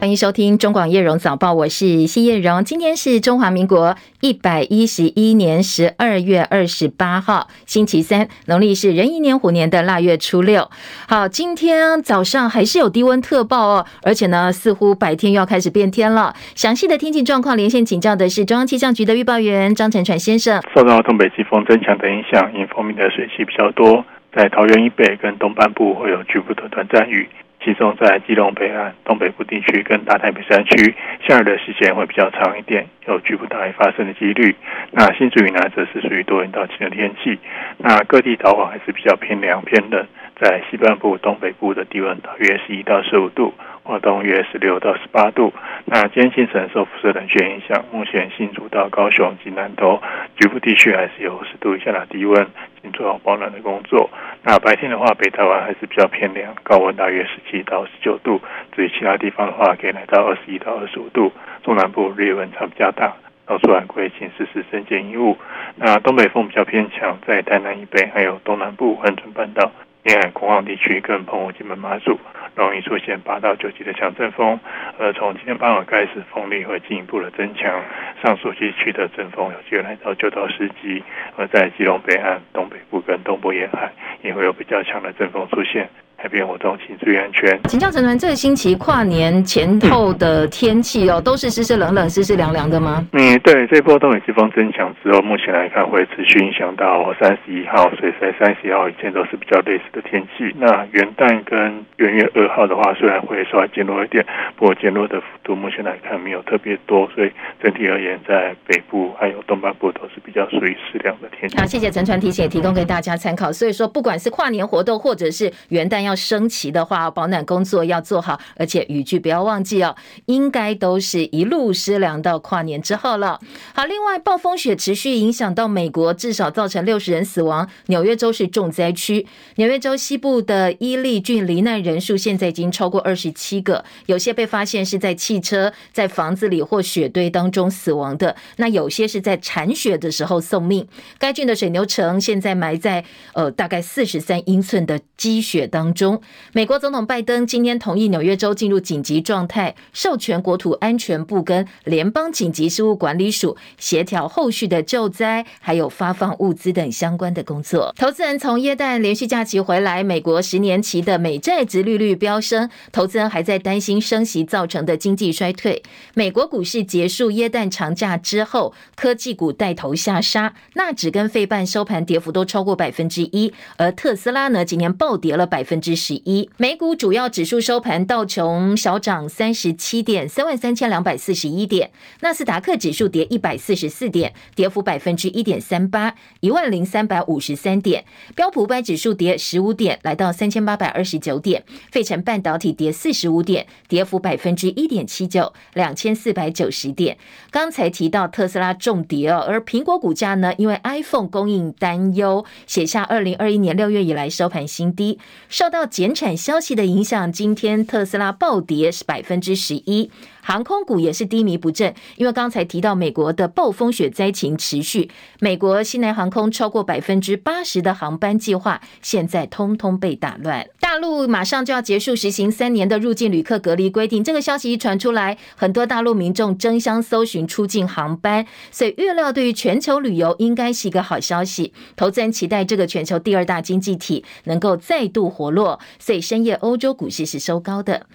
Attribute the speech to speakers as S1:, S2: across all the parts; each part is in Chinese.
S1: 欢迎收听中广叶荣早报，我是谢叶荣。今天是中华民国一百一十一年十二月二十八号，星期三，农历是壬寅年虎年的腊月初六。好，今天早上还是有低温特报哦，而且呢，似乎白天又要开始变天了。详细的天气状况，连线请教的是中央气象局的预报员张成传先生。
S2: 受到东北季风增强的影响，因风面的水汽比较多，在桃园以北跟东半部会有局部的短暂雨。集中在基隆北岸、东北部地区跟大台北山区，下雨的时间会比较长一点，有局部大雨发生的几率。那新竹云南则是属于多云到晴的天气。那各地早晚还是比较偏凉偏冷，在西半部、东北部的低温大约十一到十五度，活动约十六到十八度。那今天清晨受辐射冷却影响，目前新竹到高雄及南投局部地区还是有十度以下的低温，请做好保暖的工作。那白天的话，北台湾还是比较偏凉，高温大约十七到十九度。至于其他地方的话，可以来到二十一到二十五度。中南部日夜温差比较大，到出晚归请实施增减衣物。那东北风比较偏强，在台南以北还有东南部恒春半岛沿海空旷地区跟澎湖、基本、马祖，容易出现八到九级的强阵风。而从今天傍晚开始，风力会进一步的增强，上述地区的阵风有机会来到九到十级。而在基隆北岸、东北部跟东部沿海，也会有比较强的阵风出现。海边活动请注意安全。
S1: 请教成传，这个星期跨年前后的天气哦，都是湿湿冷冷、湿湿凉凉的吗？
S2: 嗯，对，这波东北季风增强之后，目前来看会持续影响到三十一号，所以在三十一号以前都是比较类似的天气。那元旦跟元月二号的话，虽然会稍微减弱一点，不过减弱的幅度目前来看没有特别多，所以整体而言，在北部还有东半部都是比较属于适凉的天气。
S1: 好，谢谢成传提醒，也提供给大家参考。所以说，不管是跨年活动或者是元旦要要升旗的话，保暖工作要做好，而且雨具不要忘记哦。应该都是一路湿凉到跨年之后了。好，另外暴风雪持续影响到美国，至少造成六十人死亡。纽约州是重灾区，纽约州西部的伊利郡罹难人数现在已经超过二十七个，有些被发现是在汽车、在房子里或雪堆当中死亡的，那有些是在铲雪的时候送命。该郡的水牛城现在埋在呃大概四十三英寸的积雪当中。中美国总统拜登今天同意纽约州进入紧急状态，授权国土安全部跟联邦紧急事务管理署协调后续的救灾，还有发放物资等相关的工作。投资人从耶诞连续假期回来，美国十年期的美债殖利率飙升，投资人还在担心升息造成的经济衰退。美国股市结束耶诞长假之后，科技股带头下杀，纳指跟费半收盘跌幅都超过百分之一，而特斯拉呢，今年暴跌了百分之十一。一美股主要指数收盘，道琼小涨三十七点，三万三千两百四十一点；纳斯达克指数跌一百四十四点，跌幅百分之一点三八，一万零三百五十三点；标普五百指数跌十五点，来到三千八百二十九点；费城半导体跌四十五点，跌幅百分之一点七九，两千四百九十点。刚才提到特斯拉重跌哦，而苹果股价呢，因为 iPhone 供应担忧，写下二零二一年六月以来收盘新低，受到到减产消息的影响，今天特斯拉暴跌是百分之十一。航空股也是低迷不振，因为刚才提到美国的暴风雪灾情持续，美国西南航空超过百分之八十的航班计划现在通通被打乱。大陆马上就要结束实行三年的入境旅客隔离规定，这个消息一传出来，很多大陆民众争相搜寻出境航班，所以预料对于全球旅游应该是一个好消息。投资人期待这个全球第二大经济体能够再度活络，所以深夜欧洲股市是收高的。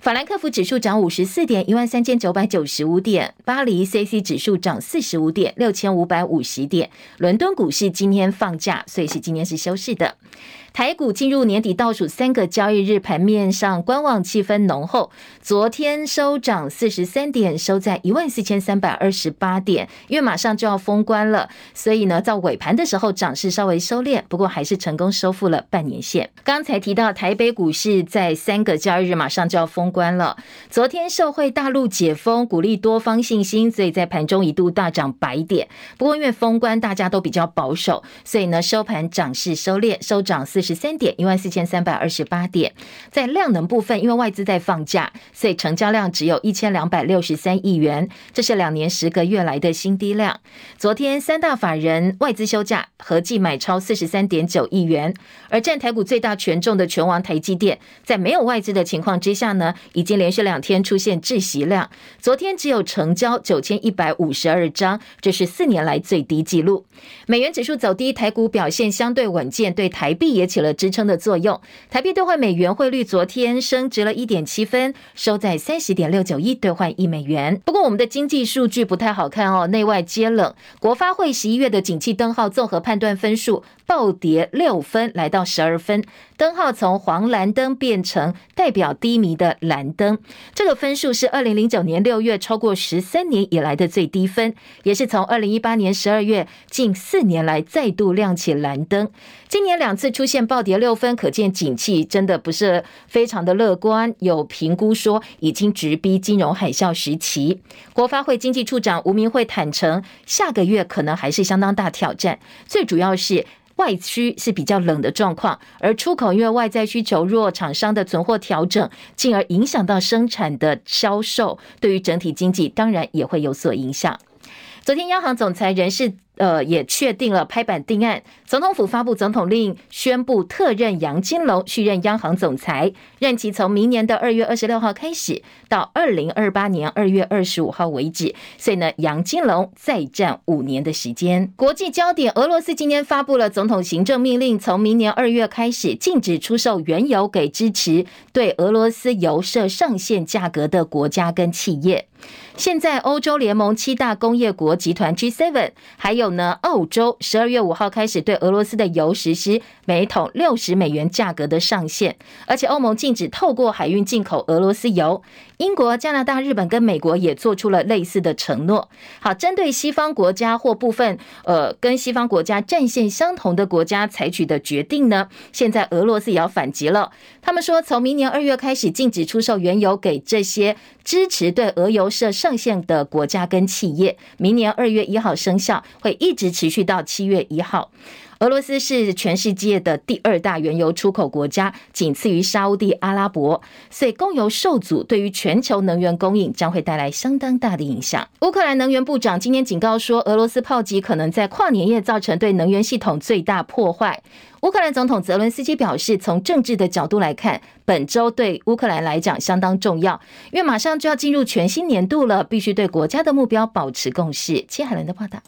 S1: 法兰克福指数涨五十四点，一万三千九百九十五点；巴黎 C C 指数涨四十五点，六千五百五十点。伦敦股市今天放假，所以是今天是休市的。台股进入年底倒数三个交易日，盘面上观望气氛浓厚。昨天收涨四十三点，收在一万四千三百二十八点。因为马上就要封关了，所以呢，到尾盘的时候涨势稍微收敛，不过还是成功收复了半年线。刚才提到台北股市在三个交易日马上就要封关了。昨天受惠大陆解封，鼓励多方信心，所以在盘中一度大涨百点。不过因为封关大家都比较保守，所以呢，收盘涨势收敛，收涨四十三点，一万四千三百二十八点。在量能部分，因为外资在放假，所以成交量只有一千两百六十三亿元，这是两年十个月来的新低量。昨天三大法人外资休假，合计买超四十三点九亿元。而占台股最大权重的权王台积电，在没有外资的情况之下呢，已经连续两天出现窒息量，昨天只有成交九千一百五十二张，这是四年来最低纪录。美元指数走低，台股表现相对稳健，对台币也起了支撑的作用。台币兑换美元汇率昨天升值了一点七分，收在三十点六九一兑换一美元。不过我们的经济数据不太好看哦，内外皆冷。国发会十一月的景气灯号综合判断分数暴跌六分，来到十二分。灯号从黄蓝灯变成代表低迷的蓝灯，这个分数是二零零九年六月超过十三年以来的最低分，也是从二零一八年十二月近四年来再度亮起蓝灯。今年两次出现暴跌六分，可见景气真的不是非常的乐观。有评估说已经直逼金融海啸时期。国发会经济处长吴明慧坦承，下个月可能还是相当大挑战，最主要是。外需是比较冷的状况，而出口因为外在需求弱，厂商的存货调整，进而影响到生产的销售，对于整体经济当然也会有所影响。昨天央行总裁人士。呃，也确定了拍板定案。总统府发布总统令，宣布特任杨金龙续任央行总裁，任期从明年的二月二十六号开始，到二零二八年二月二十五号为止。所以呢，杨金龙再战五年的时间。国际焦点：俄罗斯今天发布了总统行政命令，从明年二月开始禁止出售原油给支持对俄罗斯油设上限价格的国家跟企业。现在，欧洲联盟七大工业国集团 G7，还有呢，澳洲十二月五号开始对俄罗斯的油实施每桶六十美元价格的上限，而且欧盟禁止透过海运进口俄罗斯油。英国、加拿大、日本跟美国也做出了类似的承诺。好，针对西方国家或部分呃跟西方国家战线相同的国家采取的决定呢，现在俄罗斯也要反击了。他们说，从明年二月开始禁止出售原油给这些支持对俄油设上限的国家跟企业，明年二月一号生效，会一直持续到七月一号。俄罗斯是全世界的第二大原油出口国家，仅次于沙乌地阿拉伯，所以供油受阻，对于全球能源供应将会带来相当大的影响。乌克兰能源部长今天警告说，俄罗斯炮击可能在跨年夜造成对能源系统最大破坏。乌克兰总统泽伦斯基表示，从政治的角度来看，本周对乌克兰来讲相当重要，因为马上就要进入全新年度了，必须对国家的目标保持共识。切海伦的报道。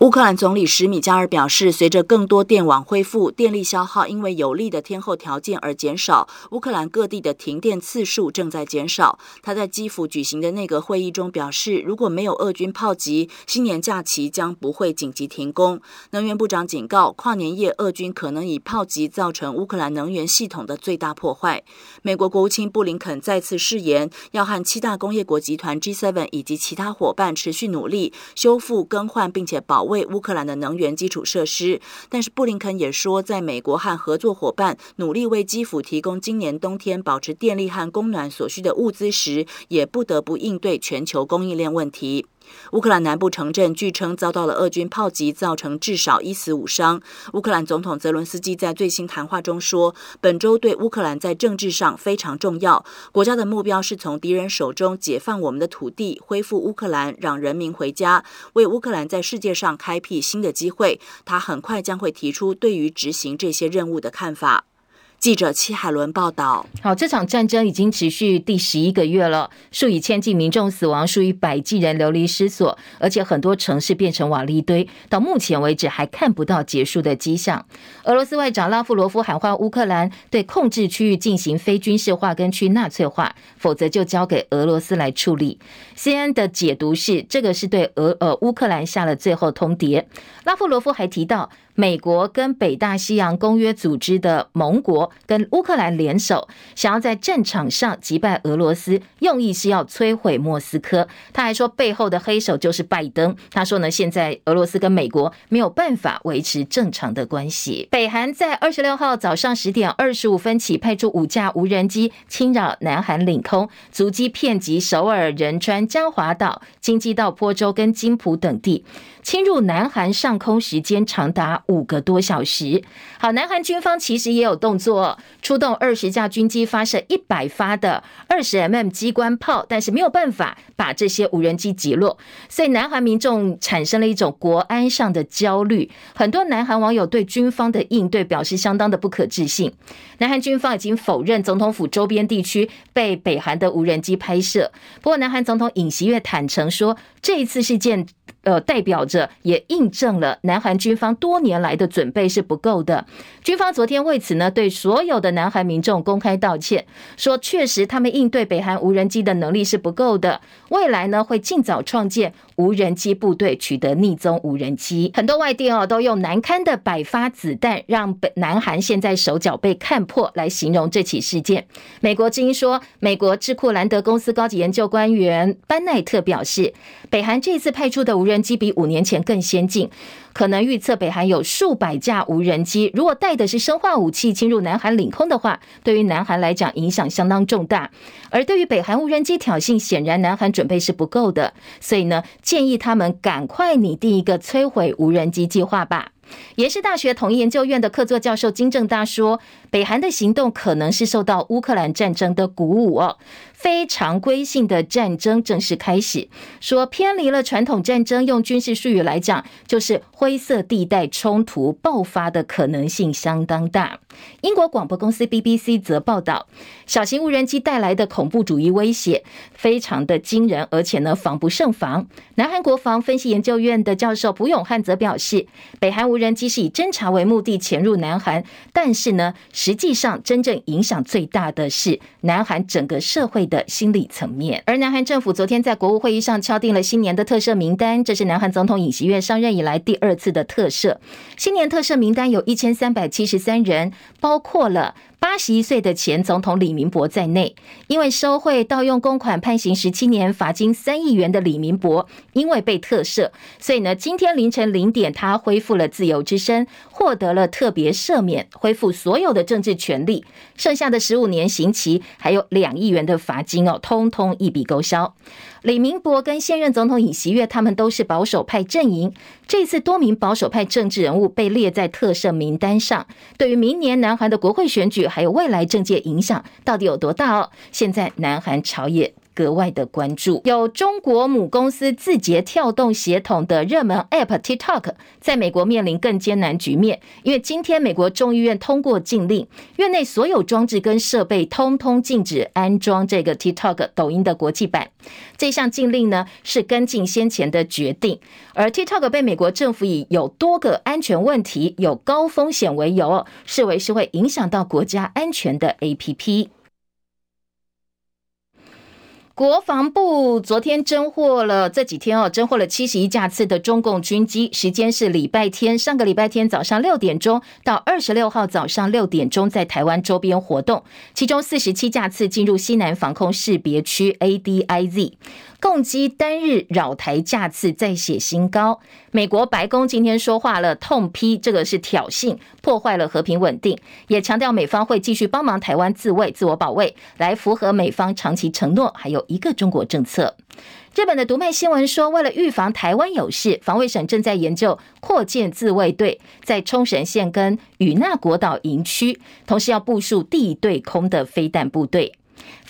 S3: 乌克兰总理什米加尔表示，随着更多电网恢复，电力消耗因为有利的天候条件而减少。乌克兰各地的停电次数正在减少。他在基辅举行的内阁会议中表示，如果没有俄军炮击，新年假期将不会紧急停工。能源部长警告，跨年夜俄军可能以炮击造成乌克兰能源系统的最大破坏。美国国务卿布林肯再次誓言，要和七大工业国集团 G7 以及其他伙伴持续努力，修复、更换并且保。为乌克兰的能源基础设施，但是布林肯也说，在美国和合作伙伴努力为基辅提供今年冬天保持电力和供暖所需的物资时，也不得不应对全球供应链问题。乌克兰南部城镇据称遭到了俄军炮击，造成至少一死五伤。乌克兰总统泽伦斯基在最新谈话中说：“本周对乌克兰在政治上非常重要，国家的目标是从敌人手中解放我们的土地，恢复乌克兰，让人民回家，为乌克兰在世界上开辟新的机会。他很快将会提出对于执行这些任务的看法。”记者戚海伦报道：
S1: 好，这场战争已经持续第十一个月了，数以千计民众死亡，数以百计人流离失所，而且很多城市变成瓦砾堆。到目前为止，还看不到结束的迹象。俄罗斯外长拉夫罗夫喊话乌克兰，对控制区域进行非军事化跟去纳粹化，否则就交给俄罗斯来处理。CNN 的解读是，这个是对俄呃乌克兰下了最后通牒。拉夫罗夫还提到，美国跟北大西洋公约组织的盟国跟乌克兰联手，想要在战场上击败俄罗斯，用意是要摧毁莫斯科。他还说，背后的黑手就是拜登。他说呢，现在俄罗斯跟美国没有办法维持正常的关系。北韩在二十六号早上十点二十五分起，派出五架无人机侵扰南韩领空，足迹遍及首尔、仁川、江华岛、京畿道、坡州跟金浦等地。侵入南韩上空时间长达五个多小时。好，南韩军方其实也有动作出动二十架军机发射一百发的二十 mm 机关炮，但是没有办法把这些无人机击落，所以南韩民众产生了一种国安上的焦虑。很多南韩网友对军方的应对表示相当的不可置信。南韩军方已经否认总统府周边地区被北韩的无人机拍摄，不过南韩总统尹锡悦坦承说，这一次事件。呃，代表着也印证了南韩军方多年来的准备是不够的。军方昨天为此呢，对所所有的南韩民众公开道歉，说确实他们应对北韩无人机的能力是不够的。未来呢，会尽早创建无人机部队，取得匿踪无人机。很多外电哦，都用难堪的百发子弹，让北南韩现在手脚被看破来形容这起事件。美国之音说，美国智库兰德公司高级研究官员班奈特表示，北韩这次派出的无人机比五年前更先进。可能预测北韩有数百架无人机，如果带的是生化武器侵入南韩领空的话，对于南韩来讲影响相当重大。而对于北韩无人机挑衅，显然南韩准备是不够的，所以呢，建议他们赶快拟定一个摧毁无人机计划吧。延世大学统一研究院的客座教授金正大说，北韩的行动可能是受到乌克兰战争的鼓舞哦。非常规性的战争正式开始，说偏离了传统战争，用军事术语来讲，就是灰色地带冲突爆发的可能性相当大。英国广播公司 BBC 则报道，小型无人机带来的恐怖主义威胁非常的惊人，而且呢，防不胜防。南韩国防分析研究院的教授朴永汉则表示，北韩无人机是以侦察为目的潜入南韩，但是呢，实际上真正影响最大的是南韩整个社会的心理层面，而南韩政府昨天在国务会议上敲定了新年的特赦名单，这是南韩总统尹锡悦上任以来第二次的特赦。新年特赦名单有一千三百七十三人，包括了。八十一岁的前总统李明博在内，因为收贿盗用公款判刑十七年、罚金三亿元的李明博，因为被特赦，所以呢，今天凌晨零点，他恢复了自由之身，获得了特别赦免，恢复所有的政治权利。剩下的十五年刑期，还有两亿元的罚金哦，通通一笔勾销。李明博跟现任总统尹锡悦，他们都是保守派阵营。这次多名保守派政治人物被列在特赦名单上，对于明年南韩的国会选举还有未来政界影响到底有多大哦？现在南韩朝野。格外的关注，有中国母公司字节跳动协同的热门 App TikTok，在美国面临更艰难局面，因为今天美国众议院通过禁令，院内所有装置跟设备通通禁止安装这个 TikTok 抖音的国际版。这项禁令呢，是跟进先前的决定，而 TikTok 被美国政府以有多个安全问题、有高风险为由，视为是会影响到国家安全的 APP。国防部昨天侦获了这几天哦，侦获了七十一架次的中共军机，时间是礼拜天，上个礼拜天早上六点钟到二十六号早上六点钟，在台湾周边活动，其中四十七架次进入西南防空识别区 ADIZ。共机单日扰台架次再写新高。美国白宫今天说话了，痛批这个是挑衅，破坏了和平稳定，也强调美方会继续帮忙台湾自卫、自我保卫，来符合美方长期承诺，还有一个中国政策。日本的读卖新闻说，为了预防台湾有事，防卫省正在研究扩建自卫队，在冲绳县跟与那国岛营区，同时要部署地对空的飞弹部队。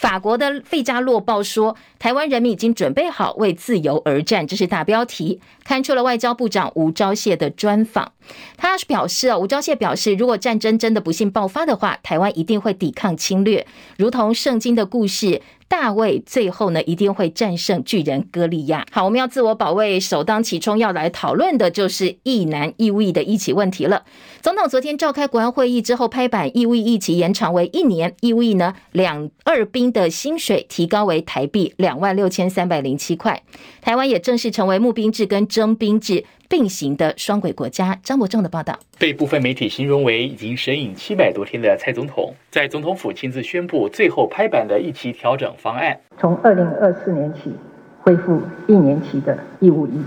S1: 法国的《费加洛报》说，台湾人民已经准备好为自由而战，这是大标题，刊出了外交部长吴钊燮的专访。他表示啊，吴钊燮表示，如果战争真的不幸爆发的话，台湾一定会抵抗侵略，如同圣经的故事。大卫最后呢，一定会战胜巨人歌利亚。好，我们要自我保卫，首当其冲要来讨论的就是役男义务的役期问题了。总统昨天召开国安会议之后，拍板义务役役期延长为一年，义务呢两二兵的薪水提高为台币两万六千三百零七块。台湾也正式成为募兵制跟征兵制并行的双轨国家。张伯仲的报道，
S4: 被部分媒体形容为已经神隐七百多天的蔡总统，在总统府亲自宣布最后拍板的一期调整方案，
S5: 从二零二四年起恢复一年期的义务役，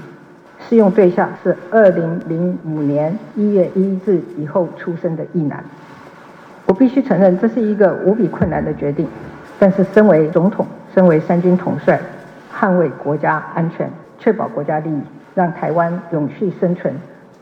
S5: 适用对象是二零零五年一月一日以后出生的役男。我必须承认，这是一个无比困难的决定，但是身为总统，身为三军统帅，捍卫国家安全，确保国家利益。让台湾永续生存，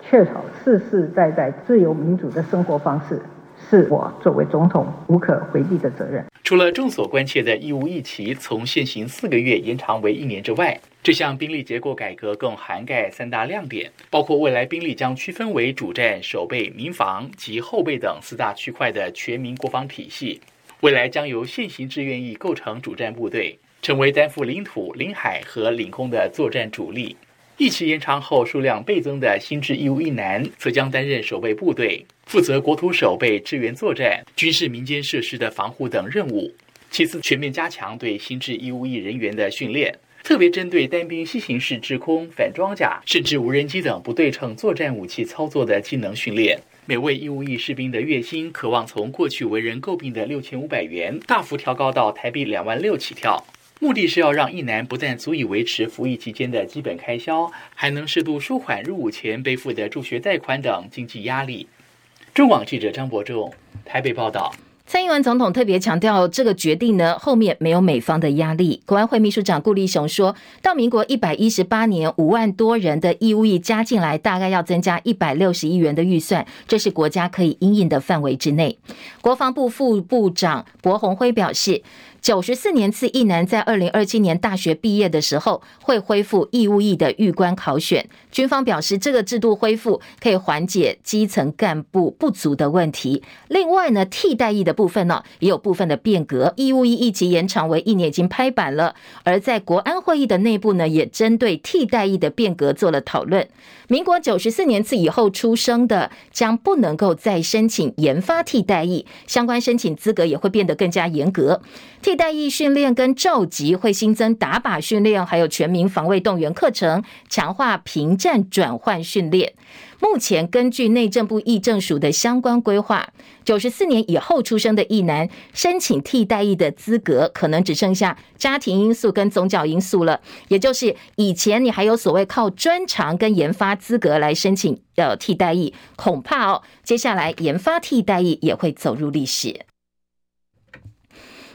S5: 确保世世代代自由民主的生活方式，是我作为总统无可回避的责任。
S4: 除了众所关切的义务役期从现行四个月延长为一年之外，这项兵力结构改革更涵盖三大亮点，包括未来兵力将区分为主战、守备、民防及后备等四大区块的全民国防体系。未来将由现行志愿役构成主战部队，成为担负领土、领海和领空的作战主力。一期延长后，数量倍增的新制义务役男则将担任守备部队，负责国土守备、支援作战、军事民间设施的防护等任务。其次，全面加强对新制义务役人员的训练，特别针对单兵携行式制空、反装甲，甚至无人机等不对称作战武器操作的技能训练。每位义务役士兵的月薪渴望从过去为人诟病的六千五百元，大幅调高到台币两万六起跳。目的是要让役男不但足以维持服役期间的基本开销，还能适度舒缓入伍前背负的助学贷款等经济压力。中网记者张博仲台北报道。
S1: 蔡英文总统特别强调，这个决定呢，后面没有美方的压力。国安会秘书长顾立雄说，到民国一百一十八年，五万多人的义务役加进来，大概要增加一百六十亿元的预算，这是国家可以应应的范围之内。国防部副部长柏鸿辉表示。九十四年次役男在二零二七年大学毕业的时候，会恢复义务役的预官考选。军方表示，这个制度恢复可以缓解基层干部不足的问题。另外呢，替代役的部分呢，也有部分的变革。义务役一级延长为一年已经拍板了，而在国安会议的内部呢，也针对替代役的变革做了讨论。民国九十四年次以后出生的，将不能够再申请研发替代役，相关申请资格也会变得更加严格。替代役训练跟召集会新增打靶训练，还有全民防卫动员课程，强化平战转换训练。目前根据内政部役政署的相关规划，九十四年以后出生的役男申请替代役的资格，可能只剩下家庭因素跟宗教因素了。也就是以前你还有所谓靠专长跟研发资格来申请的替代役，恐怕哦，接下来研发替代役也会走入历史。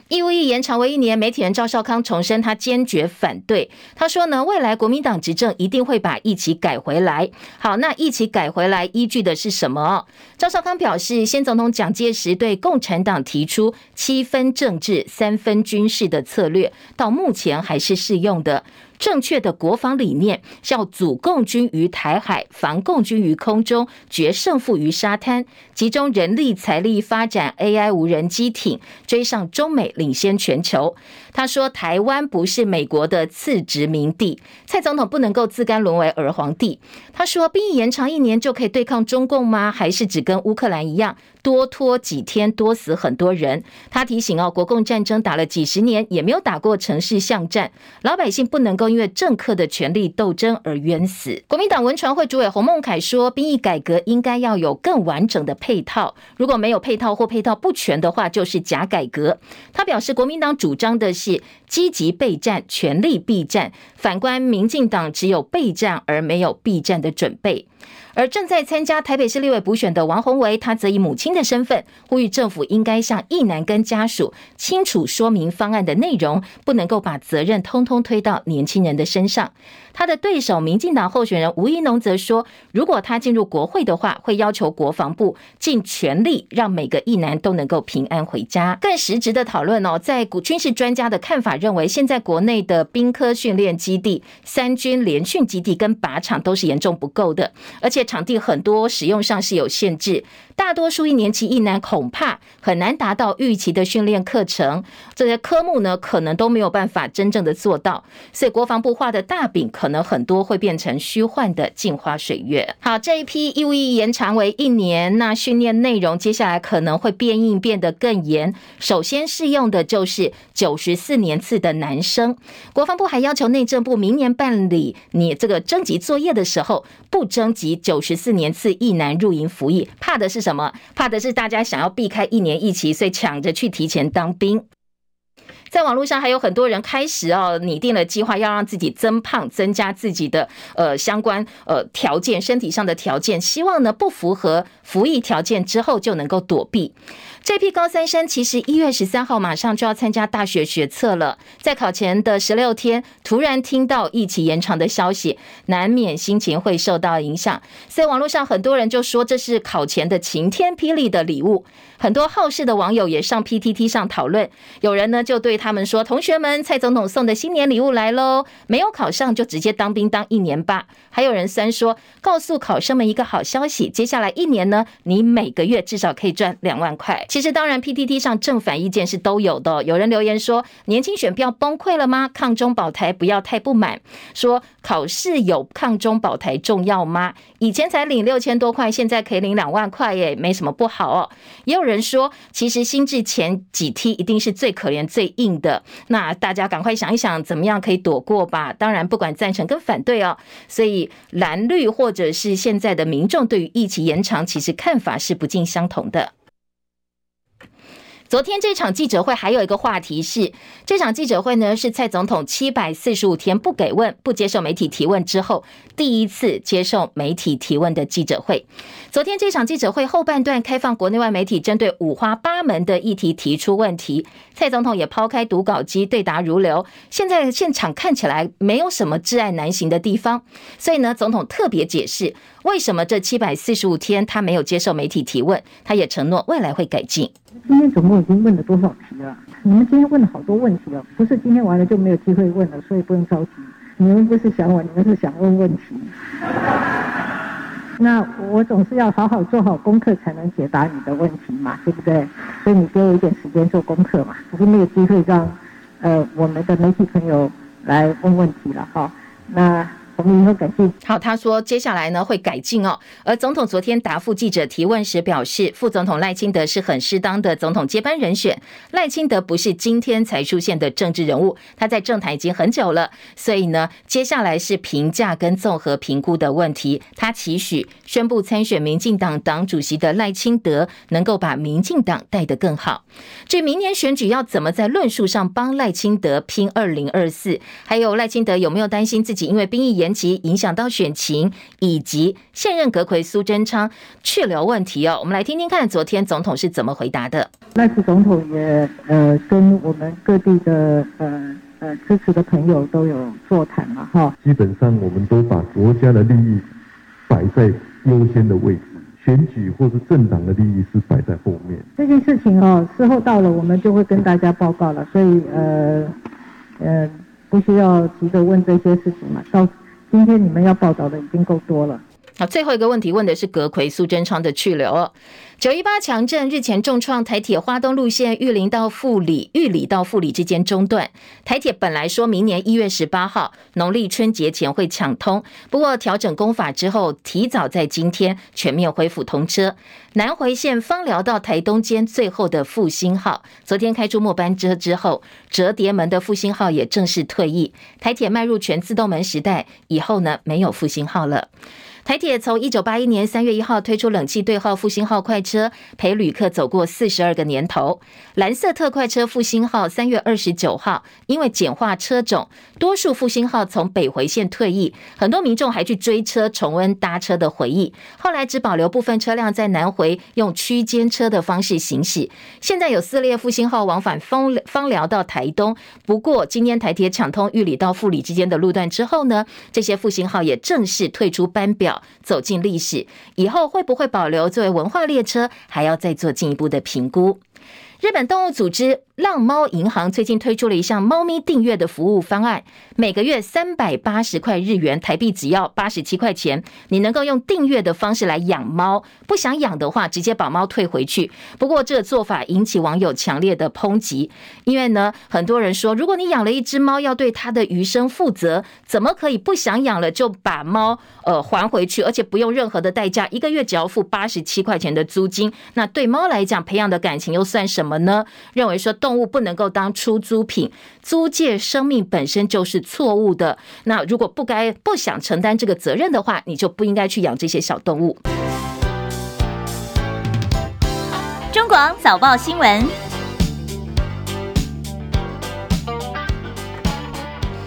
S1: 义务役延长为一年，媒体人赵少康重申他坚决反对。他说呢，未来国民党执政一定会把役期改回来。好，那一起改回来依据的是什么？赵少康表示，先总统蒋介石对共产党提出七分政治、三分军事的策略，到目前还是适用的。正确的国防理念是要阻共军于台海，防共军于空中，决胜负于沙滩，集中人力财力发展 AI 无人机艇，追上中美，领先全球。他说：“台湾不是美国的次殖民地，蔡总统不能够自甘沦为儿皇帝。”他说：“兵役延长一年就可以对抗中共吗？还是只跟乌克兰一样，多拖几天，多死很多人？”他提醒哦，国共战争打了几十年，也没有打过城市巷战，老百姓不能够因为政客的权力斗争而冤死。国民党文传会主委洪孟楷说：“兵役改革应该要有更完整的配套，如果没有配套或配套不全的话，就是假改革。”他表示，国民党主张的。是积极备战，全力避战。反观民进党，只有备战而没有避战的准备。而正在参加台北市立委补选的王鸿薇，他则以母亲的身份呼吁政府应该向役男跟家属清楚说明方案的内容，不能够把责任通通推到年轻人的身上。他的对手民进党候选人吴怡农则说，如果他进入国会的话，会要求国防部尽全力让每个役男都能够平安回家。更实质的讨论哦，在军事专家的看法认为，现在国内的兵科训练基地、三军联训基地跟靶场都是严重不够的，而且场地很多使用上是有限制。大多数一年级役男恐怕很难达到预期的训练课程，这些科目呢，可能都没有办法真正的做到，所以国防部画的大饼可能很多会变成虚幻的镜花水月。好，这一批义务役延长为一年，那训练内容接下来可能会变硬，变得更严。首先适用的就是九十四年次的男生，国防部还要求内政部明年办理你这个征集作业的时候，不征集九十四年次役男入营服役，怕的是。什么？怕的是大家想要避开一年一期，所以抢着去提前当兵。在网络上还有很多人开始哦拟定了计划，要让自己增胖，增加自己的呃相关呃条件，身体上的条件，希望呢不符合服役条件之后就能够躲避。这批高三生其实一月十三号马上就要参加大学学测了，在考前的十六天，突然听到疫情延长的消息，难免心情会受到影响。所以网络上很多人就说这是考前的晴天霹雳的礼物。很多好事的网友也上 PTT 上讨论，有人呢就对他们说：“同学们，蔡总统送的新年礼物来喽！没有考上就直接当兵当一年吧。”还有人酸说：“告诉考生们一个好消息，接下来一年呢，你每个月至少可以赚两万块。”其实，当然 PTT 上正反意见是都有的。有人留言说：“年轻选票崩溃了吗？抗中保台不要太不满。”说考试有抗中保台重要吗？以前才领六千多块，现在可以领两万块耶，没什么不好哦。也有人说，其实新制前几梯一定是最可怜、最硬的。那大家赶快想一想，怎么样可以躲过吧？当然，不管赞成跟反对哦。所以蓝绿或者是现在的民众对于疫情延长，其实看法是不尽相同的。昨天这场记者会还有一个话题是，这场记者会呢是蔡总统七百四十五天不给问、不接受媒体提问之后，第一次接受媒体提问的记者会。昨天这场记者会后半段开放国内外媒体针对五花八门的议题提出问题，蔡总统也抛开读稿机对答如流。现在现场看起来没有什么挚爱难行的地方，所以呢，总统特别解释为什么这七百四十五天他没有接受媒体提问，他也承诺未来会改进。
S5: 今天总共已经问了多少题了？你们今天问了好多问题哦，不是今天完了就没有机会问了，所以不用着急。你们不是想我，你们是想问问题。那我总是要好好做好功课，才能解答你的问题嘛，对不对？所以你给我一点时间做功课嘛，我是没有机会让呃我们的媒体朋友来问问题了哈。那。我们以后改进。
S1: 好，他说接下来呢会改进哦。而总统昨天答复记者提问时表示，副总统赖清德是很适当的总统接班人选。赖清德不是今天才出现的政治人物，他在政坛已经很久了。所以呢，接下来是评价跟综合评估的问题。他期许宣布参选民进党党主席的赖清德能够把民进党带得更好。至于明年选举要怎么在论述上帮赖清德拼二零二四，还有赖清德有没有担心自己因为兵役延延期影响到选情，以及现任阁魁苏贞昌去留问题哦，我们来听听看昨天总统是怎么回答的。
S5: 赖副总统也呃跟我们各地的呃呃支持的朋友都有座谈嘛哈。
S6: 基本上我们都把国家的利益摆在优先的位置，选举或是政党的利益是摆在后面。
S5: 这件事情哦，事后到了我们就会跟大家报告了，所以呃呃不需要急着问这些事情嘛，到。今天你们要报道的已经够多了。
S1: 好，最后一个问题问的是阁揆苏贞昌的去留。九一八强震日前重创台铁花东路线，玉林到富里、玉里到富里之间中断。台铁本来说明年一月十八号农历春节前会抢通，不过调整工法之后，提早在今天全面恢复通车。南回线枋寮到台东间最后的复兴号，昨天开出末班车之后，折叠门的复兴号也正式退役。台铁迈入全自动门时代，以后呢没有复兴号了。台铁从一九八一年三月一号推出冷气对号复兴号快车，陪旅客走过四十二个年头。蓝色特快车复兴号三月二十九号，因为简化车种，多数复兴号从北回线退役，很多民众还去追车重温搭车的回忆。后来只保留部分车辆在南回用区间车的方式行驶。现在有四列复兴号往返枋枋寮到台东，不过今天台铁抢通玉里到富里之间的路段之后呢，这些复兴号也正式退出班表。走进历史以后会不会保留作为文化列车，还要再做进一步的评估。日本动物组织浪猫银行最近推出了一项猫咪订阅的服务方案，每个月三百八十块日元，台币只要八十七块钱，你能够用订阅的方式来养猫，不想养的话，直接把猫退回去。不过这做法引起网友强烈的抨击，因为呢，很多人说，如果你养了一只猫，要对它的余生负责，怎么可以不想养了就把猫呃还回去，而且不用任何的代价，一个月只要付八十七块钱的租金？那对猫来讲，培养的感情又算？什么呢？认为说动物不能够当出租品，租借生命本身就是错误的。那如果不该不想承担这个责任的话，你就不应该去养这些小动物。
S7: 中广早报新闻。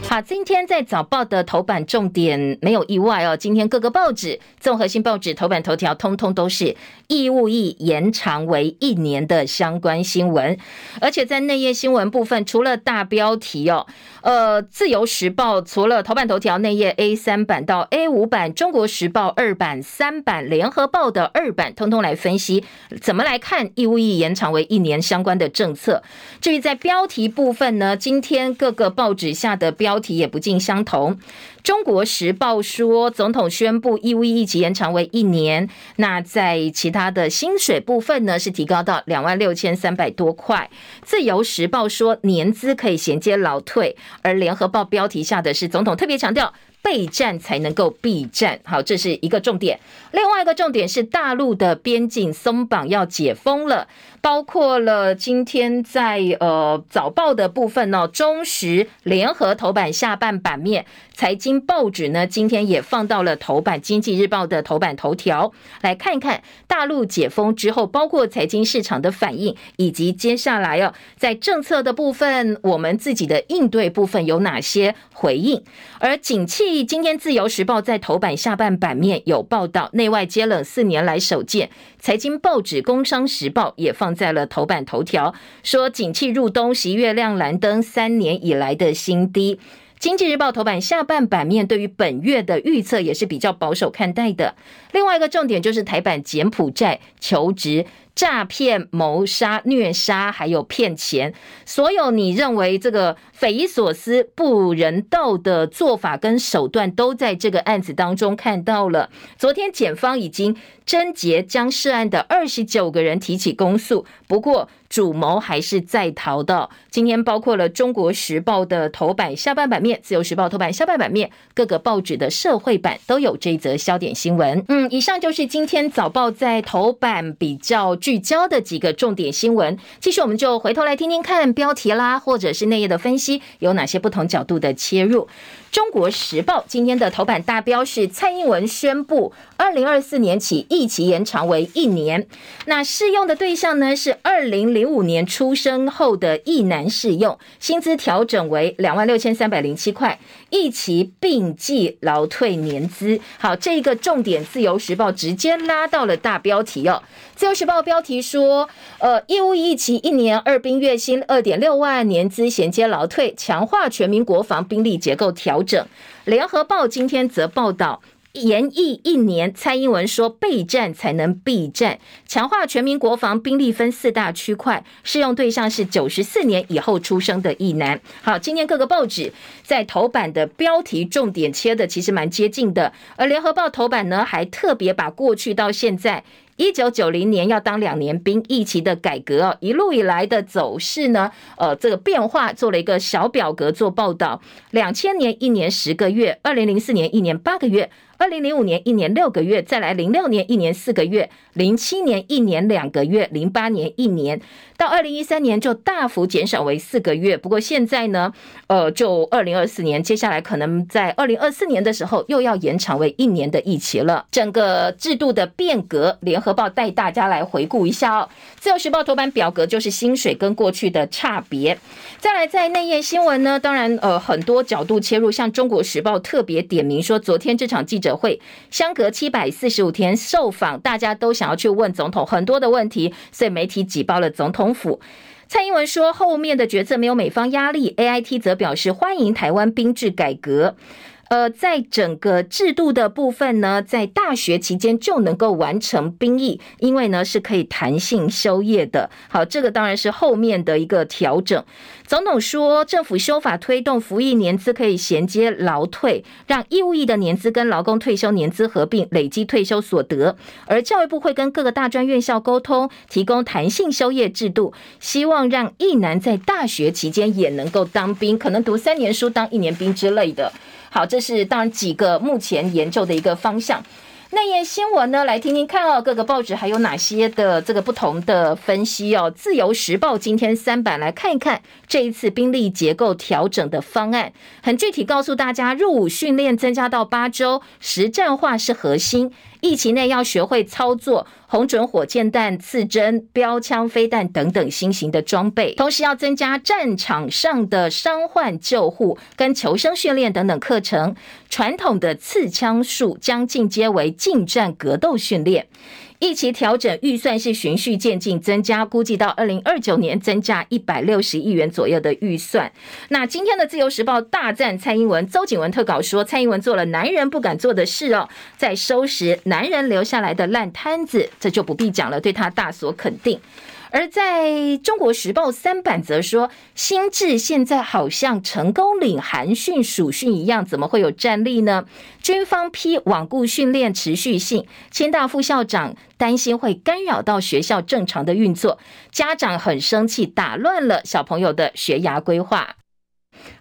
S1: 好，今天在早报的头版重点没有意外哦。今天各个报纸、综合性报纸头版头条，通通都是义务役延长为一年的相关新闻。而且在内页新闻部分，除了大标题哦，呃，自由时报除了头版头条内页 A 三版到 A 五版，中国时报二版、三版，联合报的二版，通通来分析怎么来看义务役延长为一年相关的政策。至于在标题部分呢，今天各个报纸下的标。题也不尽相同。中国时报说，总统宣布义务役一期延长为一年。那在其他的薪水部分呢，是提高到两万六千三百多块。自由时报说，年资可以衔接劳退。而联合报标题下的是总统特别强调。备战才能够避战，好，这是一个重点。另外一个重点是大陆的边境松绑要解封了，包括了今天在呃早报的部分呢，中时联合头版下半版面，财经报纸呢今天也放到了头版，经济日报的头版头条，来看一看大陆解封之后，包括财经市场的反应，以及接下来哦在政策的部分，我们自己的应对部分有哪些回应，而景气。今天自由时报在头版下半版面有报道，内外接冷四年来首见。财经报纸工商时报也放在了头版头条，说景气入冬，十一月亮蓝灯，三年以来的新低。经济日报头版下半版面对于本月的预测也是比较保守看待的。另外一个重点就是台版柬埔寨求职。诈骗、谋杀、虐杀，还有骗钱，所有你认为这个匪夷所思、不人道的做法跟手段，都在这个案子当中看到了。昨天检方已经侦结，将涉案的二十九个人提起公诉，不过主谋还是在逃的。今天包括了《中国时报》的头版下半版面，《自由时报》头版下半版面，各个报纸的社会版都有这一则焦点新闻。嗯，以上就是今天早报在头版比较。聚焦的几个重点新闻，继续我们就回头来听听看标题啦，或者是内页的分析，有哪些不同角度的切入。中国时报今天的头版大标是蔡英文宣布，二零二四年起役期延长为一年。那适用的对象呢是二零零五年出生后的役男适用，薪资调整为两万六千三百零七块，一期并计劳退年资。好，这个重点，自由时报直接拉到了大标题哦。自由时报标题说，呃，义务役期一年，二兵月薪二点六万，年资衔接劳退，强化全民国防兵力结构调。调整。联合报今天则报道，延役一年，蔡英文说备战才能避战，强化全民国防兵力分四大区块，适用对象是九十四年以后出生的役男。好，今天各个报纸在头版的标题重点切的其实蛮接近的，而联合报头版呢，还特别把过去到现在。一九九零年要当两年兵役期的改革哦，一路以来的走势呢，呃，这个变化做了一个小表格做报道。两千年一年十个月，二零零四年一年八个月。二零零五年一年六个月，再来零六年一年四个月，零七年一年两个月，零八年一年，到二零一三年就大幅减少为四个月。不过现在呢，呃，就二零二四年，接下来可能在二零二四年的时候又要延长为一年的疫情了。整个制度的变革，联合报带大家来回顾一下哦。自由时报头版表格就是薪水跟过去的差别。再来在内页新闻呢，当然呃很多角度切入，像中国时报特别点名说，昨天这场记者。会相隔七百四十五天受访，大家都想要去问总统很多的问题，所以媒体挤爆了总统府。蔡英文说，后面的决策没有美方压力，AIT 则表示欢迎台湾兵制改革。呃，在整个制度的部分呢，在大学期间就能够完成兵役，因为呢是可以弹性休业的。好，这个当然是后面的一个调整。总统说，政府修法推动服役年资可以衔接劳退，让义务役的年资跟劳工退休年资合并，累积退休所得。而教育部会跟各个大专院校沟通，提供弹性休业制度，希望让役男在大学期间也能够当兵，可能读三年书当一年兵之类的。好，这是当然几个目前研究的一个方向。那页新闻呢，来听听看哦，各个报纸还有哪些的这个不同的分析哦。自由时报今天三版来看一看这一次兵力结构调整的方案，很具体告诉大家，入伍训练增加到八周，实战化是核心。疫情内要学会操作红准火箭弹、刺针、标枪、飞弹等等新型的装备，同时要增加战场上的伤患救护跟求生训练等等课程。传统的刺枪术将进阶为近战格斗训练。一期调整预算是循序渐进增加，估计到二零二九年增加一百六十亿元左右的预算。那今天的自由时报大赞蔡英文，周景文特稿说蔡英文做了男人不敢做的事哦，在收拾男人留下来的烂摊子，这就不必讲了，对他大所肯定。而在中国时报三版则说，新制现在好像成功岭寒训、暑训一样，怎么会有战力呢？军方批罔顾训练持续性，清大副校长担心会干扰到学校正常的运作，家长很生气，打乱了小朋友的学涯规划。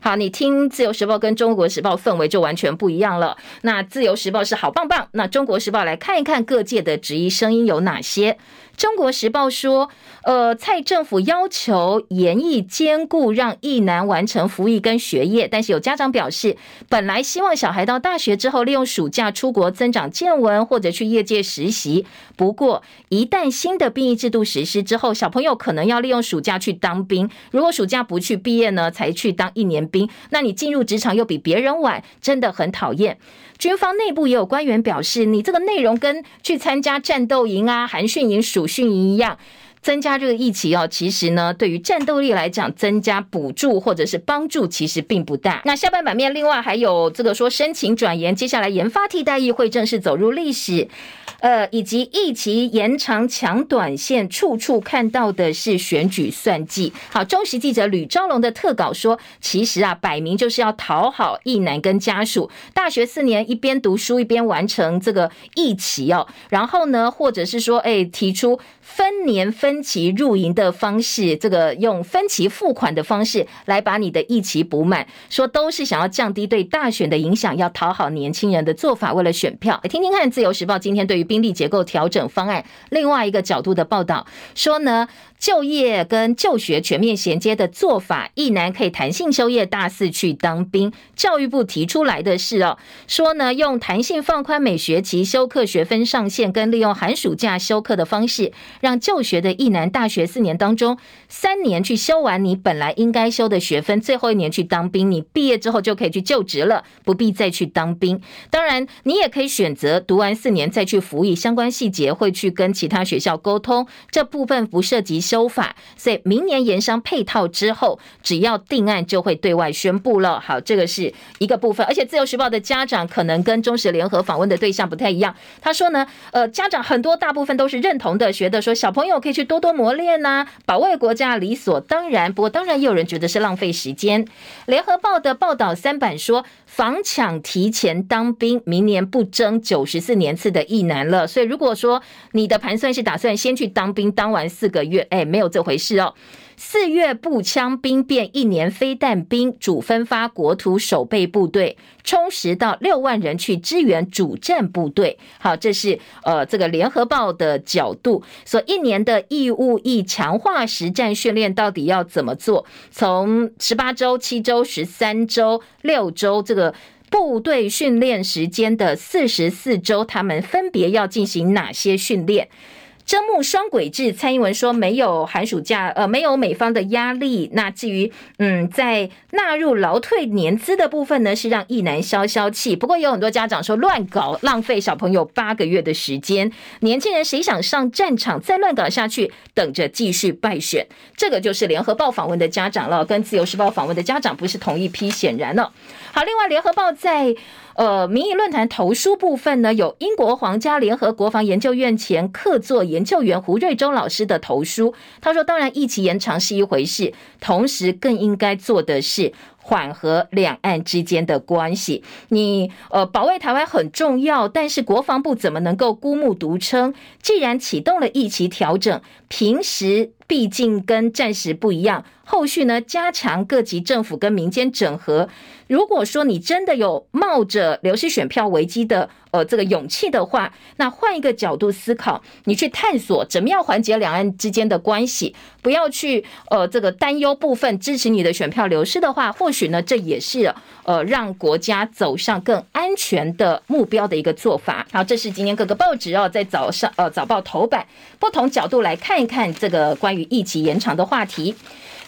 S1: 好，你听自由时报跟中国时报氛围就完全不一样了。那自由时报是好棒棒，那中国时报来看一看各界的质疑声音有哪些。中国时报说，呃，蔡政府要求研议兼顾，让役男完成服役跟学业。但是有家长表示，本来希望小孩到大学之后，利用暑假出国增长见闻，或者去业界实习。不过，一旦新的兵役制度实施之后，小朋友可能要利用暑假去当兵。如果暑假不去毕业呢，才去当一年兵，那你进入职场又比别人晚，真的很讨厌。军方内部也有官员表示，你这个内容跟去参加战斗营啊、寒训营、暑训营一样，增加这个疫情哦，其实呢，对于战斗力来讲，增加补助或者是帮助，其实并不大。那下半版面另外还有这个说申请转研，接下来研发替代役会正式走入历史。呃，以及役期延长抢短线，处处看到的是选举算计。好，中时记者吕昭龙的特稿说，其实啊，摆明就是要讨好一男跟家属。大学四年一边读书一边完成这个役期哦，然后呢，或者是说，哎，提出分年分期入营的方式，这个用分期付款的方式来把你的役期补满，说都是想要降低对大选的影响，要讨好年轻人的做法，为了选票。听听看，《自由时报》今天对于。兵力结构调整方案，另外一个角度的报道说呢，就业跟就学全面衔接的做法，一男可以弹性休业，大四去当兵。教育部提出来的是哦，说呢，用弹性放宽每学期修课学分上限，跟利用寒暑假修课的方式，让就学的一男大学四年当中，三年去修完你本来应该修的学分，最后一年去当兵，你毕业之后就可以去就职了，不必再去当兵。当然，你也可以选择读完四年再去服役，相关细节会去跟其他学校沟通，这部分不涉及。修法，所以明年研商配套之后，只要定案就会对外宣布了。好，这个是一个部分，而且自由时报的家长可能跟中时联合访问的对象不太一样。他说呢，呃，家长很多大部分都是认同的，觉得说小朋友可以去多多磨练呐，保卫国家理所当然。不过当然也有人觉得是浪费时间。联合报的报道三版说，防抢提前当兵，明年不征九十四年次的役男了。所以如果说你的盘算是打算先去当兵，当完四个月，没有这回事哦。四月步枪兵变，一年飞弹兵主分发国土守备部队，充实到六万人去支援主战部队。好，这是呃这个联合报的角度。所以一年的义务役强化实战训练到底要怎么做？从十八周、七周、十三周、六周这个部队训练时间的四十四周，他们分别要进行哪些训练？征募双轨制，蔡英文说没有寒暑假，呃，没有美方的压力。那至于，嗯，在纳入劳退年资的部分呢，是让役男消消气。不过有很多家长说乱搞，浪费小朋友八个月的时间。年轻人谁想上战场，再乱搞下去，等着继续败选。这个就是联合报访问的家长了，跟自由时报访问的家长不是同一批，显然了。好，另外联合报在。呃，民意论坛投书部分呢，有英国皇家联合国防研究院前客座研究员胡瑞中老师的投书。他说：“当然，役期延长是一回事，同时更应该做的是缓和两岸之间的关系。你呃，保卫台湾很重要，但是国防部怎么能够孤木独撑？既然启动了役期调整，平时毕竟跟战时不一样，后续呢，加强各级政府跟民间整合。”如果说你真的有冒着流失选票危机的呃这个勇气的话，那换一个角度思考，你去探索怎么样缓解两岸之间的关系，不要去呃这个担忧部分支持你的选票流失的话，或许。呢，这也是呃让国家走上更安全的目标的一个做法。好，这是今天各个报纸哦，在早上呃早报头版不同角度来看一看这个关于与疫情延长的话题。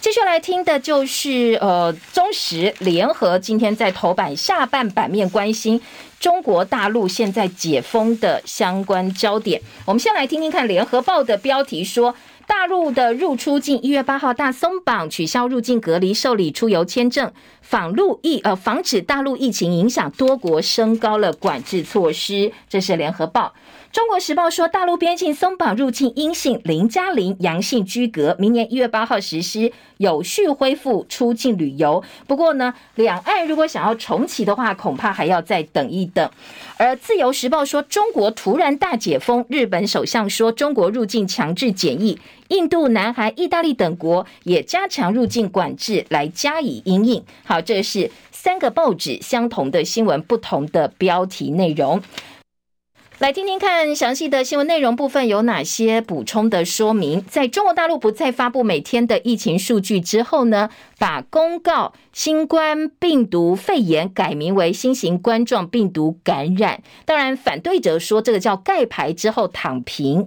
S1: 接下来听的就是呃中时联合今天在头版下半版面关心中国大陆现在解封的相关焦点。我们先来听听看联合报的标题说，大陆的入出境一月八号大松绑，取消入境隔离、受理出游签证，防陆疫呃防止大陆疫情影响，多国升高了管制措施。这是联合报。中国时报说，大陆边境松绑入境阴性零加零阳性居隔，明年一月八号实施，有序恢复出境旅游。不过呢，两岸如果想要重启的话，恐怕还要再等一等。而自由时报说，中国突然大解封，日本首相说中国入境强制检疫，印度、南韩、意大利等国也加强入境管制来加以因应。好，这是三个报纸相同的新闻，不同的标题内容。来听听看详细的新闻内容部分有哪些补充的说明。在中国大陆不再发布每天的疫情数据之后呢，把公告新冠病毒肺炎改名为新型冠状病毒感染。当然，反对者说这个叫盖牌之后躺平。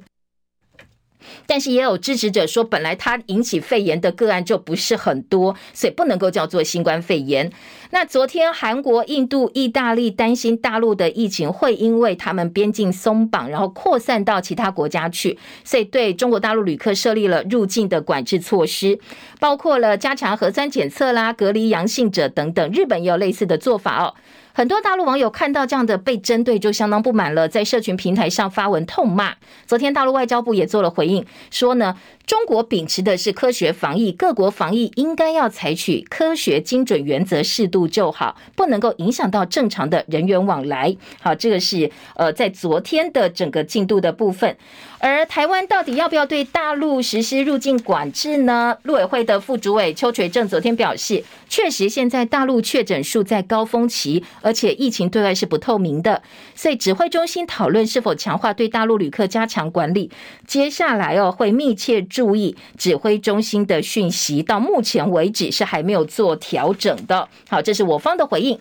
S1: 但是也有支持者说，本来它引起肺炎的个案就不是很多，所以不能够叫做新冠肺炎。那昨天韩国、印度、意大利担心大陆的疫情会因为他们边境松绑，然后扩散到其他国家去，所以对中国大陆旅客设立了入境的管制措施，包括了加强核酸检测啦、隔离阳性者等等。日本也有类似的做法哦。很多大陆网友看到这样的被针对，就相当不满了，在社群平台上发文痛骂。昨天，大陆外交部也做了回应，说呢，中国秉持的是科学防疫，各国防疫应该要采取科学精准原则，适度就好，不能够影响到正常的人员往来。好，这个是呃，在昨天的整个进度的部分。而台湾到底要不要对大陆实施入境管制呢？陆委会的副主委邱垂正昨天表示，确实现在大陆确诊数在高峰期，而且疫情对外是不透明的，所以指挥中心讨论是否强化对大陆旅客加强管理。接下来哦，会密切注意指挥中心的讯息。到目前为止是还没有做调整的。好，这是我方的回应。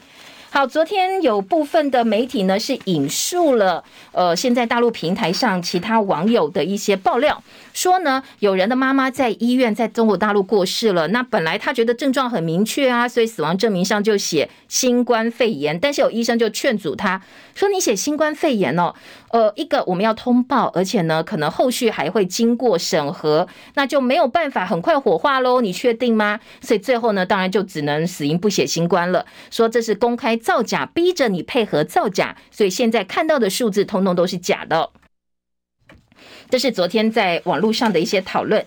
S1: 好，昨天有部分的媒体呢是引述了呃，现在大陆平台上其他网友的一些爆料，说呢，有人的妈妈在医院在中国大陆过世了。那本来他觉得症状很明确啊，所以死亡证明上就写新冠肺炎，但是有医生就劝阻他说：“你写新冠肺炎哦，呃，一个我们要通报，而且呢，可能后续还会经过审核，那就没有办法很快火化喽。你确定吗？”所以最后呢，当然就只能死因不写新冠了，说这是公开。造假，逼着你配合造假，所以现在看到的数字通通都是假的。这是昨天在网络上的一些讨论。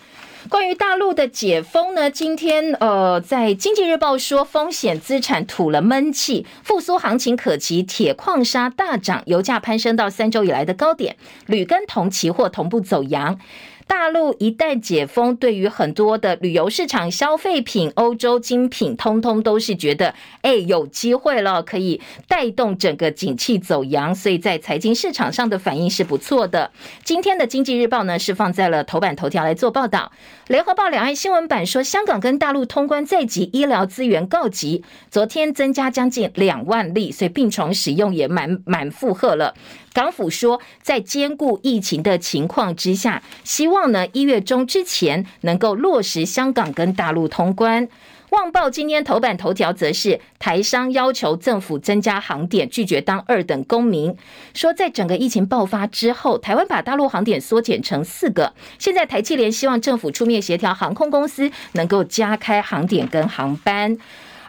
S1: 关于大陆的解封呢，今天呃，在经济日报说风险资产吐了闷气，复苏行情可及，铁矿砂大涨，油价攀升到三周以来的高点，铝跟铜期货同步走扬。大陆一旦解封，对于很多的旅游市场、消费品、欧洲精品，通通都是觉得，哎，有机会了，可以带动整个景气走扬，所以在财经市场上的反应是不错的。今天的经济日报呢，是放在了头版头条来做报道。联合报两岸新闻版说，香港跟大陆通关在即，医疗资源告急，昨天增加将近两万例，所以病床使用也满满负荷了。港府说，在兼顾疫情的情况之下，希望呢一月中之前能够落实香港跟大陆通关。旺报今天头版头条则是台商要求政府增加航点，拒绝当二等公民。说在整个疫情爆发之后，台湾把大陆航点缩减成四个，现在台企联希望政府出面协调航空公司能够加开航点跟航班。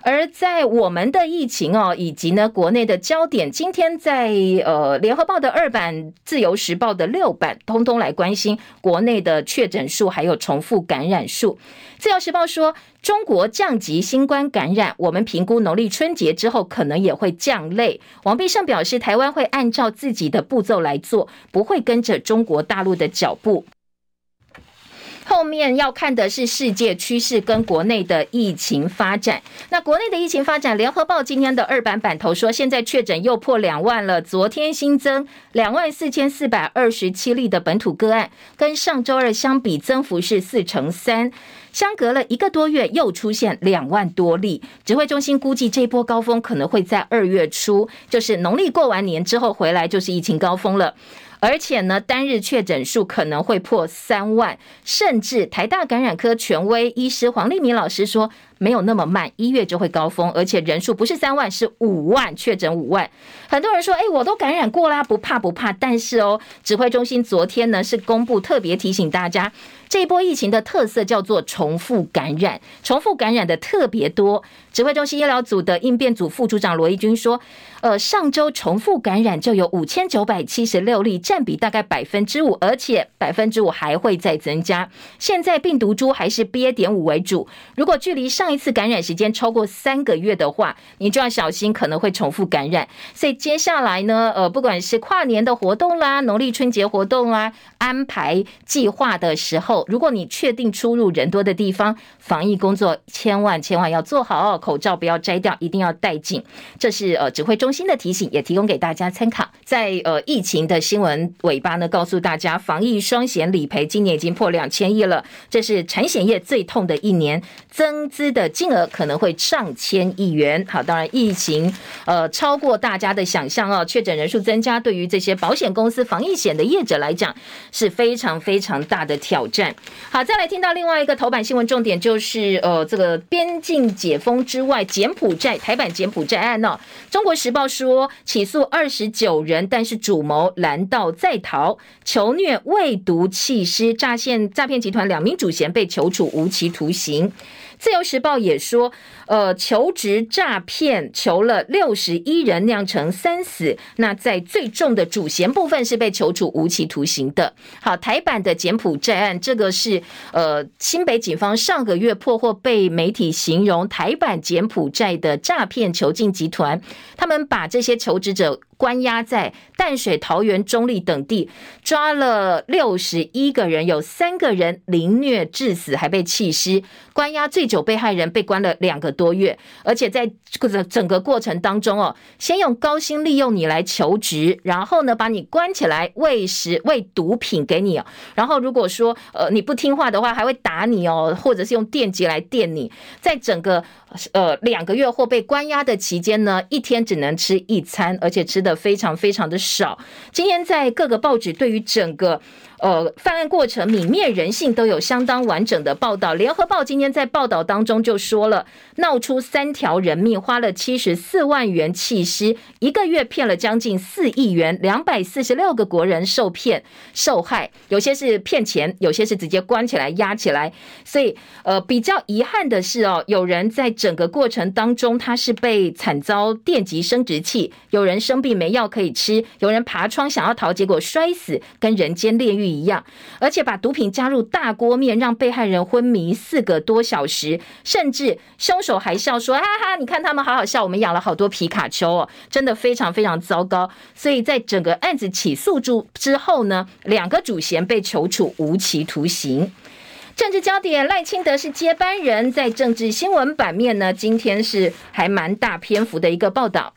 S1: 而在我们的疫情哦，以及呢国内的焦点，今天在呃联合报的二版、自由时报的六版，通通来关心国内的确诊数还有重复感染数。自由时报说，中国降级新冠感染，我们评估农历春节之后可能也会降类。王必胜表示，台湾会按照自己的步骤来做，不会跟着中国大陆的脚步。后面要看的是世界趋势跟国内的疫情发展。那国内的疫情发展，联合报今天的二版版头说，现在确诊又破两万了。昨天新增两万四千四百二十七例的本土个案，跟上周二相比，增幅是四成三。相隔了一个多月，又出现两万多例。指挥中心估计，这波高峰可能会在二月初，就是农历过完年之后回来，就是疫情高峰了。而且呢，单日确诊数可能会破三万，甚至台大感染科权威医师黄立明老师说，没有那么慢，一月就会高峰，而且人数不是三万，是五万确诊五万。很多人说，哎，我都感染过啦，不怕不怕。但是哦，指挥中心昨天呢是公布特别提醒大家。这一波疫情的特色叫做重复感染，重复感染的特别多。指挥中心医疗组的应变组副组长罗一军说：“呃，上周重复感染就有五千九百七十六例，占比大概百分之五，而且百分之五还会再增加。现在病毒株还是 BA. 点五为主。如果距离上上一次感染时间超过三个月的话，你就要小心可能会重复感染。所以接下来呢，呃，不管是跨年的活动啦、农历春节活动啦，安排计划的时候。”如果你确定出入人多的地方，防疫工作千万千万要做好哦，口罩不要摘掉，一定要戴紧。这是呃指挥中心的提醒，也提供给大家参考。在呃疫情的新闻尾巴呢，告诉大家，防疫双险理赔今年已经破两千亿了，这是产险业最痛的一年，增资的金额可能会上千亿元。好，当然疫情呃超过大家的想象哦，确诊人数增加，对于这些保险公司防疫险的业者来讲是非常非常大的挑战。好，再来听到另外一个头版新闻重点，就是呃，这个边境解封之外，柬埔寨台版柬埔寨案哦，中国时报说起诉二十九人，但是主谋拦道在逃，囚虐未毒弃尸，诈骗诈骗集团两名主嫌被求处无期徒刑。自由时报也说，呃，求职诈骗求了六十一人，酿成三死。那在最重的主嫌部分是被求处无期徒刑的。好，台版的柬埔寨案，这个是呃新北警方上个月破获，被媒体形容台版柬埔寨的诈骗囚禁集团。他们把这些求职者关押在淡水、桃园、中坜等地，抓了六十一个人，有三个人凌虐致死，还被弃尸。关押最久被害人被关了两个多月，而且在这个整个过程当中哦，先用高薪利用你来求职，然后呢把你关起来喂食喂毒品给你，然后如果说呃你不听话的话，还会打你哦，或者是用电击来电你，在整个呃两个月或被关押的期间呢，一天只能吃一餐，而且吃的非常非常的少。今天在各个报纸对于整个。呃，犯案过程泯灭人性都有相当完整的报道。联合报今天在报道当中就说了，闹出三条人命，花了七十四万元弃尸，一个月骗了将近四亿元，两百四十六个国人受骗受害，有些是骗钱，有些是直接关起来压起来。所以，呃，比较遗憾的是哦，有人在整个过程当中他是被惨遭电击生殖器，有人生病没药可以吃，有人爬窗想要逃，结果摔死，跟人间炼狱一样，而且把毒品加入大锅面，让被害人昏迷四个多小时，甚至凶手还笑说：“哈哈，你看他们好好笑，我们养了好多皮卡丘哦，真的非常非常糟糕。”所以在整个案子起诉住之后呢，两个主嫌被求处无期徒刑。政治焦点，赖清德是接班人，在政治新闻版面呢，今天是还蛮大篇幅的一个报道。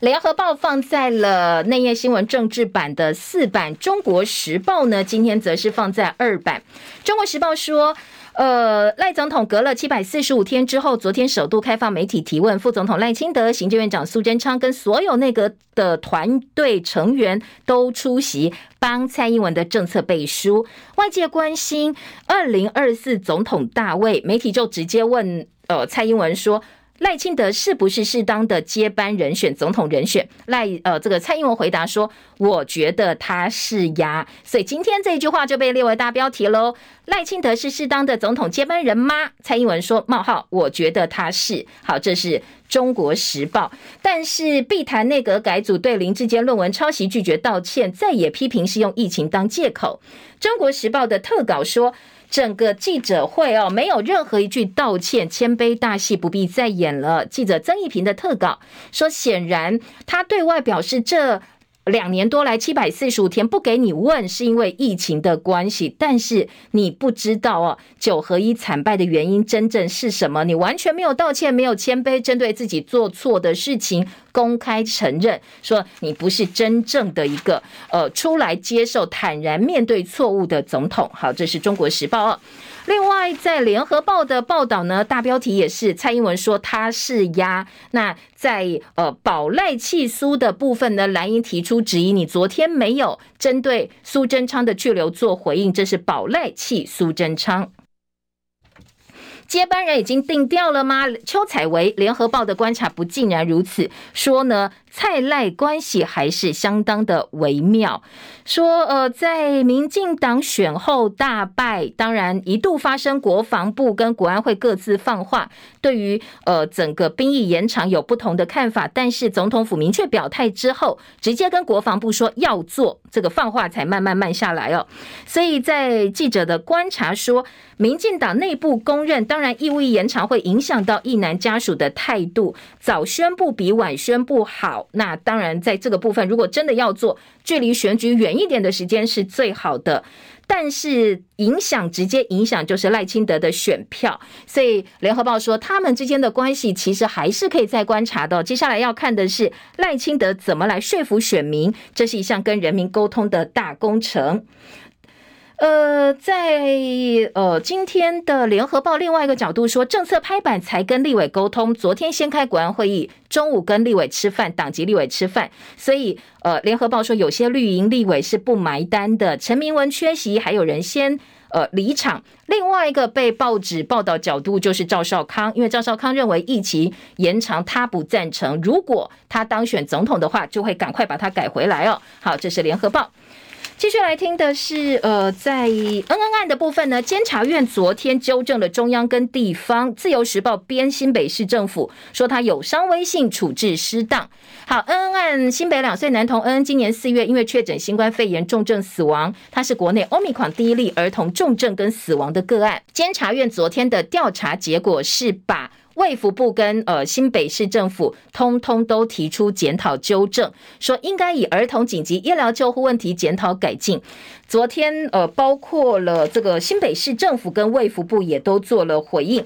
S1: 联合报放在了内页新闻政治版的四版，中国时报呢今天则是放在二版。中国时报说，呃，赖总统隔了七百四十五天之后，昨天首度开放媒体提问，副总统赖清德、行政院长苏贞昌跟所有内阁的团队成员都出席，帮蔡英文的政策背书。外界关心二零二四总统大位，媒体就直接问，呃，蔡英文说。赖清德是不是适当的接班人选？总统人选？赖呃，这个蔡英文回答说：“我觉得他是呀。”所以今天这一句话就被列为大标题喽。赖清德是适当的总统接班人吗？蔡英文说：“冒号，我觉得他是。”好，这是中国时报。但是必谈内阁改组对林志坚论文抄袭拒绝道歉，再也批评是用疫情当借口。中国时报的特稿说。整个记者会哦，没有任何一句道歉，谦卑大戏不必再演了。记者曾义平的特稿说，显然他对外表示这两年多来七百四十五天不给你问，是因为疫情的关系，但是你不知道哦，九合一惨败的原因真正是什么？你完全没有道歉，没有谦卑，针对自己做错的事情公开承认，说你不是真正的一个呃出来接受、坦然面对错误的总统。好，这是中国时报哦。另外，在联合报的报道呢，大标题也是蔡英文说他是鸭。那在呃保赖气苏的部分呢，蓝营提出质疑，你昨天没有针对苏贞昌的去留做回应，这是保赖气苏贞昌。接班人已经定调了吗？邱采维联合报的观察不竟然如此，说呢。蔡赖关系还是相当的微妙，说呃，在民进党选后大败，当然一度发生国防部跟国安会各自放话，对于呃整个兵役延长有不同的看法，但是总统府明确表态之后，直接跟国防部说要做，这个放话才慢慢慢下来哦。所以在记者的观察说，民进党内部公认，当然义务役延长会影响到役男家属的态度，早宣布比晚宣布好。那当然，在这个部分，如果真的要做，距离选举远一点的时间是最好的。但是影响直接影响就是赖清德的选票，所以联合报说他们之间的关系其实还是可以再观察的。接下来要看的是赖清德怎么来说服选民，这是一项跟人民沟通的大工程。呃，在呃今天的联合报另外一个角度说，政策拍板才跟立委沟通。昨天先开国安会议，中午跟立委吃饭，党籍立委吃饭。所以呃，联合报说有些绿营立委是不埋单的。陈明文缺席，还有人先呃离场。另外一个被报纸报道角度就是赵少康，因为赵少康认为疫情延长他不赞成，如果他当选总统的话，就会赶快把它改回来哦。好，这是联合报。继续来听的是，呃，在恩恩案的部分呢，监察院昨天纠正了中央跟地方。自由时报编新北市政府说他有伤威信，处置失当。好，恩恩案，新北两岁男童恩恩今年四月因为确诊新冠肺炎重症死亡，他是国内欧米款第一例儿童重症跟死亡的个案。监察院昨天的调查结果是把。卫福部跟呃新北市政府通通都提出检讨纠正，说应该以儿童紧急医疗救护问题检讨改进。昨天呃包括了这个新北市政府跟卫福部也都做了回应。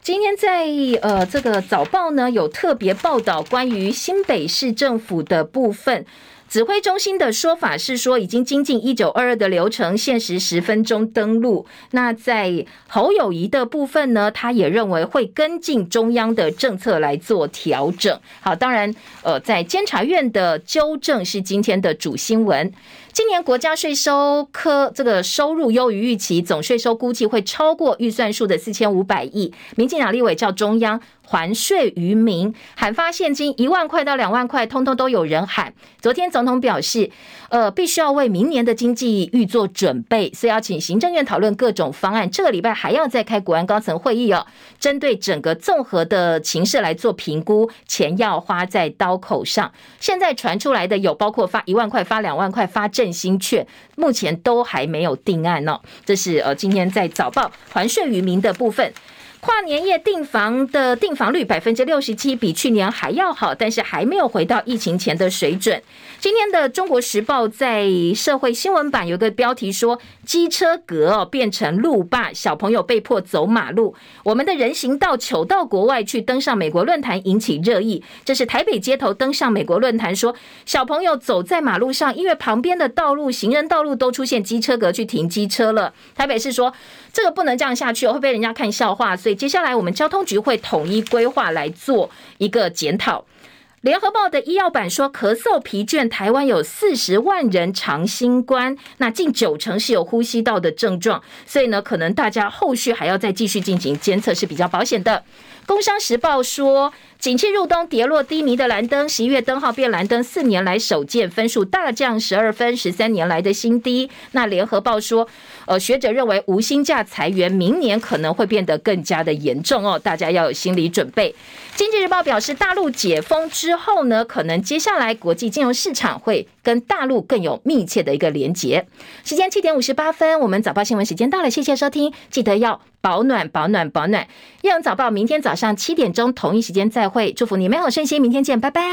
S1: 今天在呃这个早报呢有特别报道关于新北市政府的部分。指挥中心的说法是说，已经精进一九二二的流程，限时十分钟登录。那在侯友谊的部分呢，他也认为会跟进中央的政策来做调整。好，当然，呃，在监察院的纠正是今天的主新闻。今年国家税收科这个收入优于预期，总税收估计会超过预算数的四千五百亿。民进党立委叫中央还税于民，喊发现金一万块到两万块，通通都有人喊。昨天总统表示，呃，必须要为明年的经济预做准备，所以要请行政院讨论各种方案。这个礼拜还要再开国安高层会议哦，针对整个综合的情势来做评估，钱要花在刀口上。现在传出来的有包括发一万块、发两万块、发振兴券，目前都还没有定案、哦。这是呃，今天在早报还税于民的部分。跨年夜订房的订房率百分之六十七，比去年还要好，但是还没有回到疫情前的水准。今天的《中国时报》在社会新闻版有个标题说：“机车格变成路霸，小朋友被迫走马路。”我们的人行道糗到国外去，登上美国论坛引起热议。这是台北街头登上美国论坛说，小朋友走在马路上，因为旁边的道路、行人道路都出现机车格去停机车了。台北市说这个不能这样下去，会被人家看笑话，所以接下来我们交通局会统一规划来做一个检讨。联合报的医药版说，咳嗽、疲倦，台湾有四十万人长新冠，那近九成是有呼吸道的症状，所以呢，可能大家后续还要再继续进行监测是比较保险的。工商时报说，景气入冬，跌落低迷的蓝灯，十一月灯号变蓝灯，四年来首见，分数大降十二分，十三年来的新低。那联合报说，呃，学者认为无薪假裁员，明年可能会变得更加的严重哦，大家要有心理准备。经济日报表示，大陆解封之后呢，可能接下来国际金融市场会跟大陆更有密切的一个连结。时间七点五十八分，我们早报新闻时间到了，谢谢收听，记得要。保暖，保暖，保暖！《叶阳早报》明天早上七点钟同一时间再会，祝福你美好身心，明天见，拜拜。